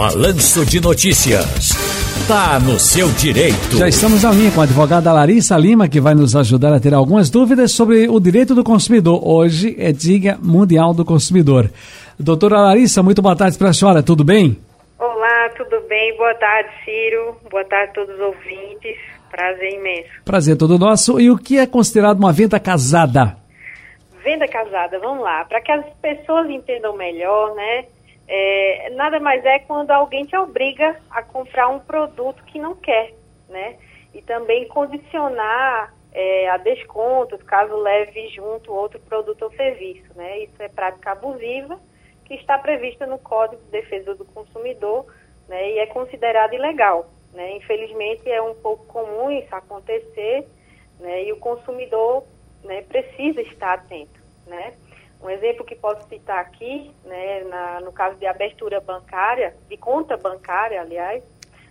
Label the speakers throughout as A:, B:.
A: Balanço de Notícias. Tá no seu direito.
B: Já estamos na linha com a advogada Larissa Lima, que vai nos ajudar a ter algumas dúvidas sobre o direito do consumidor. Hoje é Dia Mundial do Consumidor. Doutora Larissa, muito boa tarde para a senhora, tudo bem?
C: Olá, tudo bem? Boa tarde, Ciro. Boa tarde a todos os ouvintes. Prazer imenso.
B: Prazer todo nosso. E o que é considerado uma venda casada?
C: Venda casada, vamos lá. Para que as pessoas entendam melhor, né? É, nada mais é quando alguém te obriga a comprar um produto que não quer, né? E também condicionar é, a descontos, caso leve junto outro produto ou serviço, né? Isso é prática abusiva que está prevista no Código de Defesa do Consumidor, né? E é considerado ilegal, né? Infelizmente é um pouco comum isso acontecer, né? E o consumidor, né, precisa estar atento, né? Um exemplo que posso citar aqui, né, na, no caso de abertura bancária, de conta bancária, aliás,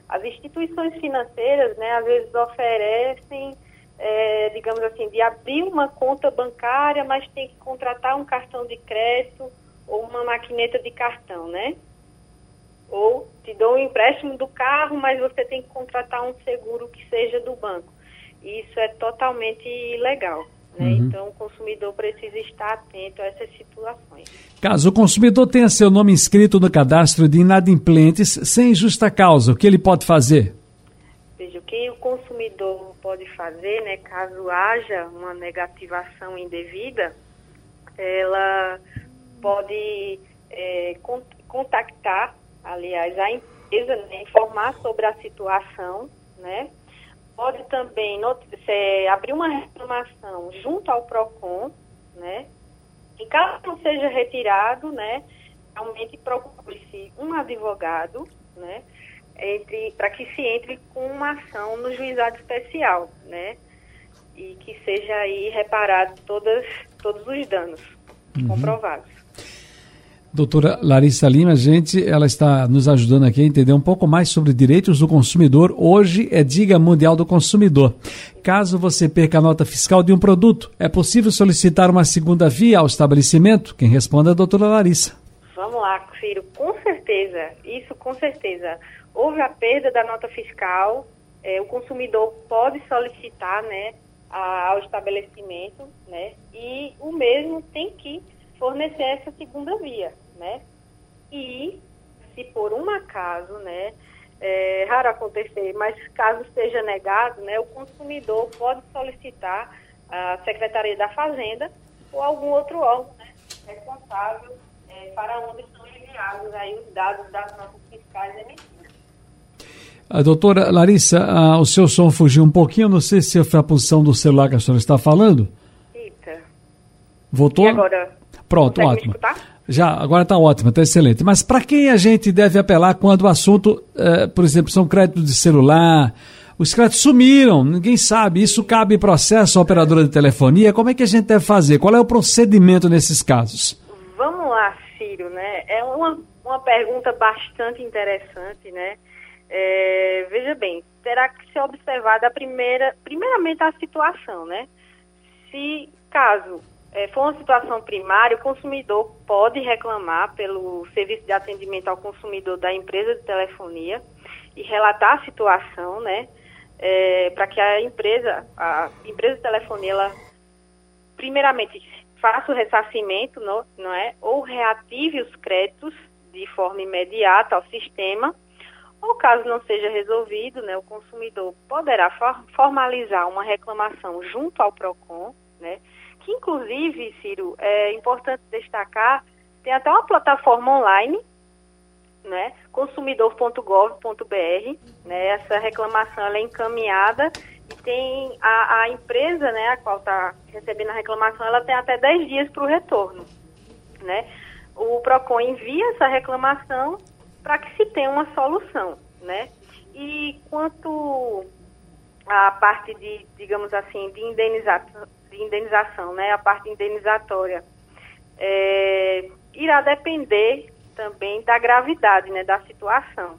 C: as instituições financeiras, né, às vezes oferecem, é, digamos assim, de abrir uma conta bancária, mas tem que contratar um cartão de crédito ou uma maquineta de cartão, né? Ou te dou um empréstimo do carro, mas você tem que contratar um seguro que seja do banco. Isso é totalmente ilegal. Né? Uhum. Então, o consumidor precisa estar atento a essas situações.
B: Caso o consumidor tenha seu nome inscrito no cadastro de inadimplentes sem justa causa, o que ele pode fazer?
C: Veja, o que o consumidor pode fazer, né, caso haja uma negativação indevida, ela pode é, contactar, aliás, a empresa, né, informar sobre a situação, né, pode também abrir uma reclamação junto ao PROCON, né? E caso não seja retirado, né, realmente procure-se um advogado, né, para que se entre com uma ação no juizado especial, né, e que seja aí reparado todas, todos os danos uhum. comprovados.
B: Doutora Larissa Lima, gente, ela está nos ajudando aqui a entender um pouco mais sobre direitos do consumidor. Hoje é Dia Mundial do Consumidor. Caso você perca a nota fiscal de um produto, é possível solicitar uma segunda via ao estabelecimento? Quem responde é a doutora Larissa.
C: Vamos lá, Ciro, com certeza, isso com certeza. Houve a perda da nota fiscal, é, o consumidor pode solicitar né, ao estabelecimento, né, e o mesmo tem que fornecer essa segunda via, né? E se por um acaso, né, é raro acontecer, mas caso seja negado, né, o consumidor pode solicitar a Secretaria da Fazenda ou algum outro órgão né, responsável é, para onde são enviados aí os dados das notas fiscais emitidas.
B: A doutora Larissa, o seu som fugiu um pouquinho, não sei se foi a posição do celular que a senhora está falando.
C: Eita.
B: Voltou?
C: E agora?
B: Pronto, ótimo. Já, agora está ótimo, está excelente. Mas para quem a gente deve apelar quando o assunto, eh, por exemplo, são créditos de celular, os créditos sumiram, ninguém sabe, isso cabe processo à operadora de telefonia, como é que a gente deve fazer? Qual é o procedimento nesses casos?
C: Vamos lá, Ciro, né? É uma, uma pergunta bastante interessante, né? É, veja bem, terá que ser observada primeira, primeiramente a situação, né? Se caso é, for uma situação primária, o consumidor pode reclamar pelo serviço de atendimento ao consumidor da empresa de telefonia e relatar a situação, né? É, para que a empresa, a empresa de telefonia, ela primeiramente faça o ressarcimento, não, não é? Ou reative os créditos de forma imediata ao sistema. Ou caso não seja resolvido, né, o consumidor poderá for formalizar uma reclamação junto ao PROCON, né? Que inclusive, Ciro, é importante destacar, tem até uma plataforma online, né, consumidor.gov.br, né, essa reclamação é encaminhada e tem a, a empresa, né, a qual está recebendo a reclamação, ela tem até 10 dias para o retorno, né. O PROCON envia essa reclamação para que se tenha uma solução, né. E quanto à parte de, digamos assim, de indenização, de indenização, né, a parte indenizatória, é, irá depender também da gravidade né, da situação.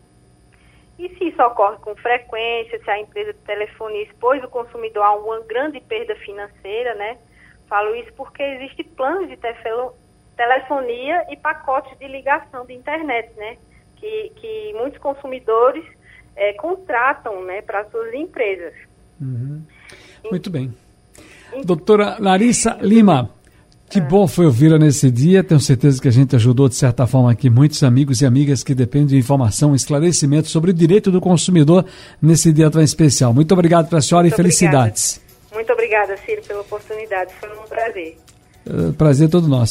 C: E se isso ocorre com frequência, se a empresa de telefonia expôs o consumidor a uma grande perda financeira, né? Falo isso porque existe planos de telefonia e pacotes de ligação de internet, né? que, que muitos consumidores é, contratam né, para suas empresas.
B: Uhum. Muito bem. Doutora Larissa Lima, que bom foi ouvi-la nesse dia. Tenho certeza que a gente ajudou, de certa forma, aqui muitos amigos e amigas que dependem de informação, esclarecimento sobre o direito do consumidor nesse dia tão especial. Muito obrigado para a senhora Muito e felicidades.
C: Obrigada. Muito obrigada, Ciro, pela oportunidade. Foi um prazer.
B: Uh, prazer todo nosso.